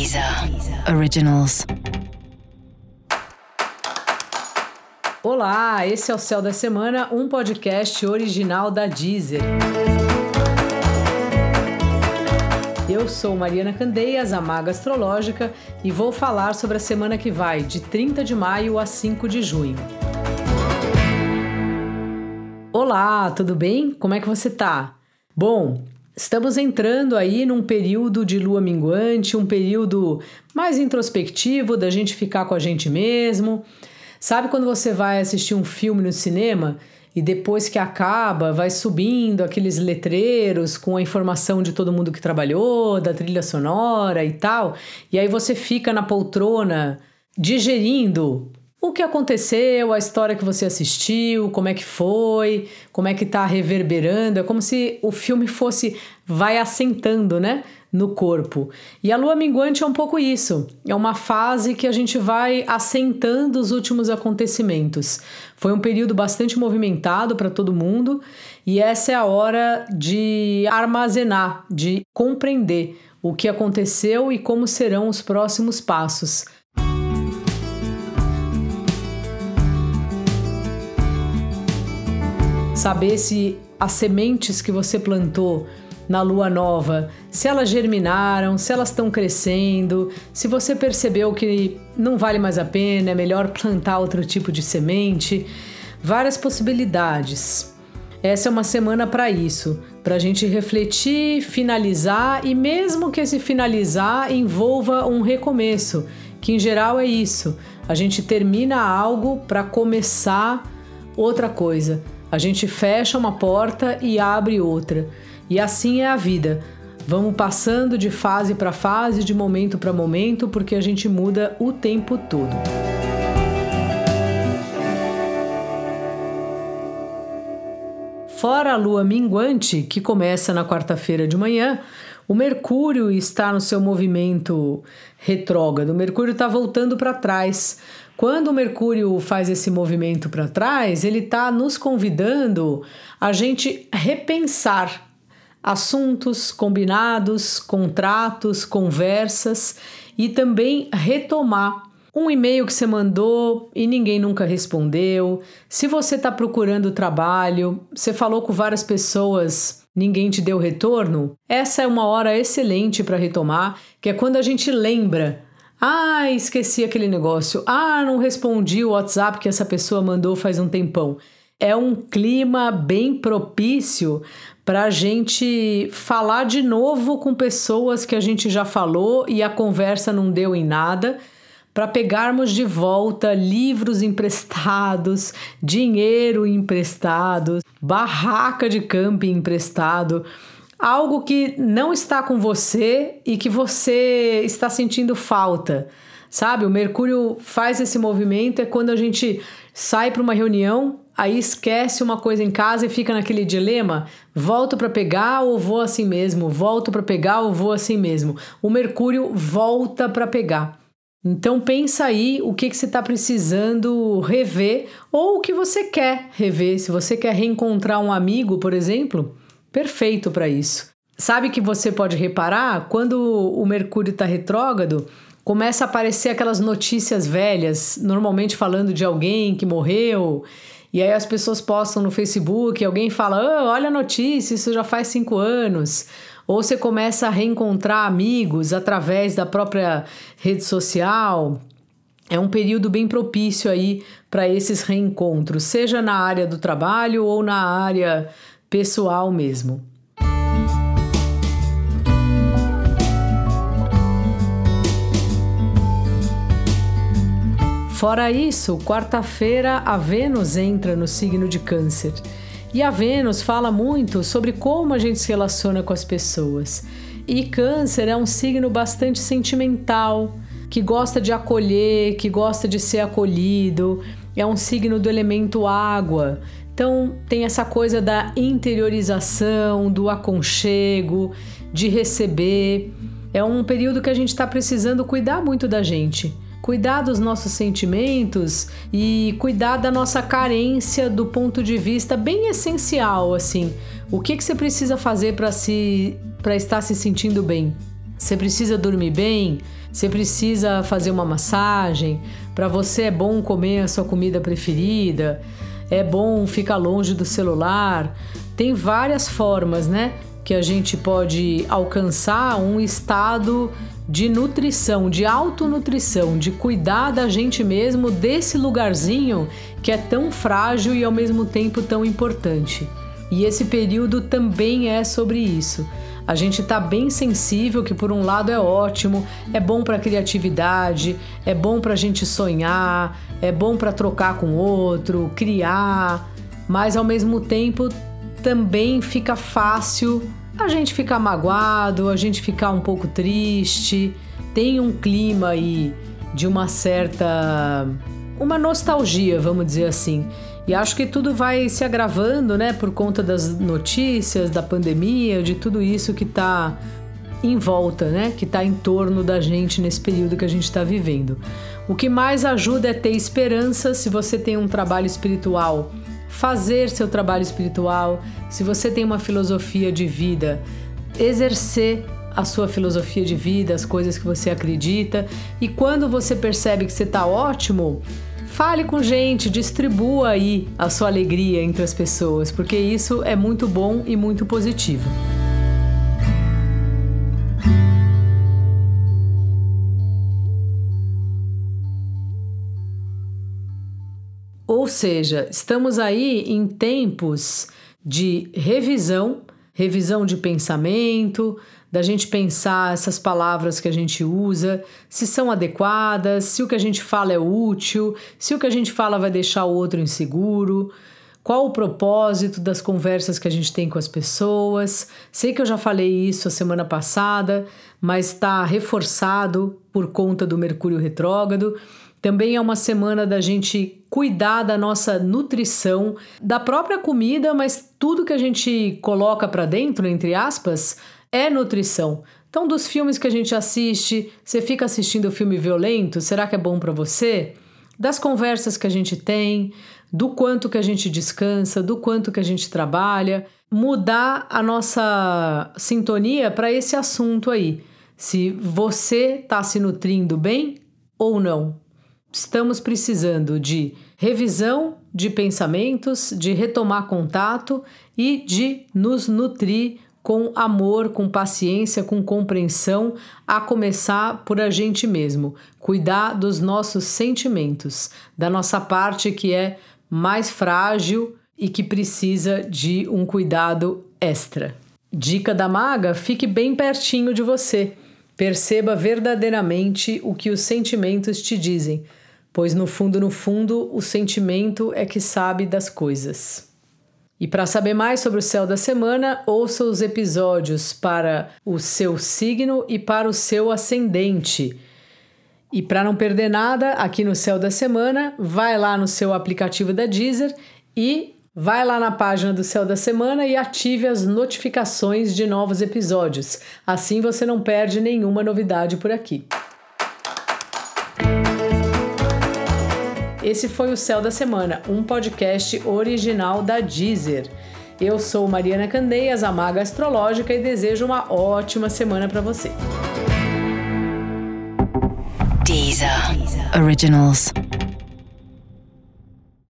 Deezer Originals. Olá, esse é o Céu da Semana, um podcast original da Deezer. Eu sou Mariana Candeias, a Maga Astrológica, e vou falar sobre a semana que vai, de 30 de maio a 5 de junho. Olá, tudo bem? Como é que você tá? Bom, Estamos entrando aí num período de lua minguante, um período mais introspectivo da gente ficar com a gente mesmo. Sabe quando você vai assistir um filme no cinema e depois que acaba vai subindo aqueles letreiros com a informação de todo mundo que trabalhou, da trilha sonora e tal, e aí você fica na poltrona digerindo o que aconteceu, a história que você assistiu, como é que foi, como é que tá reverberando. É como se o filme fosse vai assentando, né, no corpo. E a lua minguante é um pouco isso. É uma fase que a gente vai assentando os últimos acontecimentos. Foi um período bastante movimentado para todo mundo e essa é a hora de armazenar, de compreender o que aconteceu e como serão os próximos passos. Saber se as sementes que você plantou na lua nova, se elas germinaram, se elas estão crescendo, se você percebeu que não vale mais a pena, é melhor plantar outro tipo de semente, várias possibilidades. Essa é uma semana para isso, para a gente refletir, finalizar e, mesmo que esse finalizar envolva um recomeço, que em geral é isso: a gente termina algo para começar outra coisa. A gente fecha uma porta e abre outra. E assim é a vida. Vamos passando de fase para fase, de momento para momento, porque a gente muda o tempo todo. Fora a lua minguante, que começa na quarta-feira de manhã, o Mercúrio está no seu movimento retrógrado. O Mercúrio está voltando para trás. Quando o Mercúrio faz esse movimento para trás, ele está nos convidando a gente repensar assuntos combinados, contratos, conversas e também retomar um e-mail que você mandou e ninguém nunca respondeu. Se você está procurando trabalho, você falou com várias pessoas, ninguém te deu retorno. Essa é uma hora excelente para retomar, que é quando a gente lembra ah, esqueci aquele negócio. Ah, não respondi o WhatsApp que essa pessoa mandou faz um tempão. É um clima bem propício para a gente falar de novo com pessoas que a gente já falou e a conversa não deu em nada, para pegarmos de volta livros emprestados, dinheiro emprestado, barraca de camping emprestado algo que não está com você e que você está sentindo falta. Sabe, o Mercúrio faz esse movimento é quando a gente sai para uma reunião, aí esquece uma coisa em casa e fica naquele dilema: volto para pegar ou vou assim mesmo? Volto para pegar ou vou assim mesmo? O Mercúrio volta para pegar. Então pensa aí o que, que você está precisando rever ou o que você quer rever. Se você quer reencontrar um amigo, por exemplo, perfeito para isso. Sabe que você pode reparar quando o Mercúrio está retrógrado, começa a aparecer aquelas notícias velhas, normalmente falando de alguém que morreu. E aí as pessoas postam no Facebook, alguém fala: oh, olha a notícia, isso já faz cinco anos. Ou você começa a reencontrar amigos através da própria rede social. É um período bem propício aí para esses reencontros, seja na área do trabalho ou na área pessoal mesmo. Fora isso, quarta-feira a Vênus entra no signo de Câncer. E a Vênus fala muito sobre como a gente se relaciona com as pessoas. E Câncer é um signo bastante sentimental, que gosta de acolher, que gosta de ser acolhido, é um signo do elemento água. Então, tem essa coisa da interiorização, do aconchego, de receber. É um período que a gente está precisando cuidar muito da gente cuidar dos nossos sentimentos e cuidar da nossa carência do ponto de vista bem essencial, assim. O que, que você precisa fazer para se para estar se sentindo bem? Você precisa dormir bem? Você precisa fazer uma massagem? Para você é bom comer a sua comida preferida? É bom ficar longe do celular? Tem várias formas, né? Que a gente pode alcançar um estado de nutrição, de autonutrição, de cuidar da gente mesmo desse lugarzinho que é tão frágil e ao mesmo tempo tão importante. E esse período também é sobre isso. A gente está bem sensível, que por um lado é ótimo, é bom para criatividade, é bom para a gente sonhar, é bom para trocar com outro, criar, mas ao mesmo tempo também fica fácil a gente ficar magoado, a gente ficar um pouco triste. Tem um clima aí de uma certa. uma nostalgia, vamos dizer assim. E acho que tudo vai se agravando, né, por conta das notícias, da pandemia, de tudo isso que está em volta, né, que está em torno da gente nesse período que a gente está vivendo. O que mais ajuda é ter esperança se você tem um trabalho espiritual fazer seu trabalho espiritual, se você tem uma filosofia de vida, exercer a sua filosofia de vida, as coisas que você acredita, e quando você percebe que você está ótimo, fale com gente, distribua aí a sua alegria entre as pessoas, porque isso é muito bom e muito positivo. Ou seja, estamos aí em tempos de revisão, revisão de pensamento, da gente pensar essas palavras que a gente usa, se são adequadas, se o que a gente fala é útil, se o que a gente fala vai deixar o outro inseguro, qual o propósito das conversas que a gente tem com as pessoas. Sei que eu já falei isso a semana passada, mas está reforçado por conta do Mercúrio retrógrado. Também é uma semana da gente cuidar da nossa nutrição, da própria comida, mas tudo que a gente coloca para dentro, entre aspas, é nutrição. Então, dos filmes que a gente assiste, você fica assistindo filme violento, será que é bom para você? Das conversas que a gente tem, do quanto que a gente descansa, do quanto que a gente trabalha, mudar a nossa sintonia para esse assunto aí. Se você está se nutrindo bem ou não estamos precisando de revisão de pensamentos, de retomar contato e de nos nutrir com amor, com paciência, com compreensão, a começar por a gente mesmo, cuidar dos nossos sentimentos, da nossa parte que é mais frágil e que precisa de um cuidado extra. Dica da maga: fique bem pertinho de você. Perceba verdadeiramente o que os sentimentos te dizem pois no fundo, no fundo, o sentimento é que sabe das coisas. E para saber mais sobre o céu da semana, ouça os episódios para o seu signo e para o seu ascendente. E para não perder nada aqui no céu da semana, vai lá no seu aplicativo da Deezer e vai lá na página do céu da semana e ative as notificações de novos episódios. Assim você não perde nenhuma novidade por aqui. Esse foi o Céu da Semana, um podcast original da Deezer. Eu sou Mariana Candeias, a Maga Astrológica, e desejo uma ótima semana para você. Deezer. Deezer. Originals.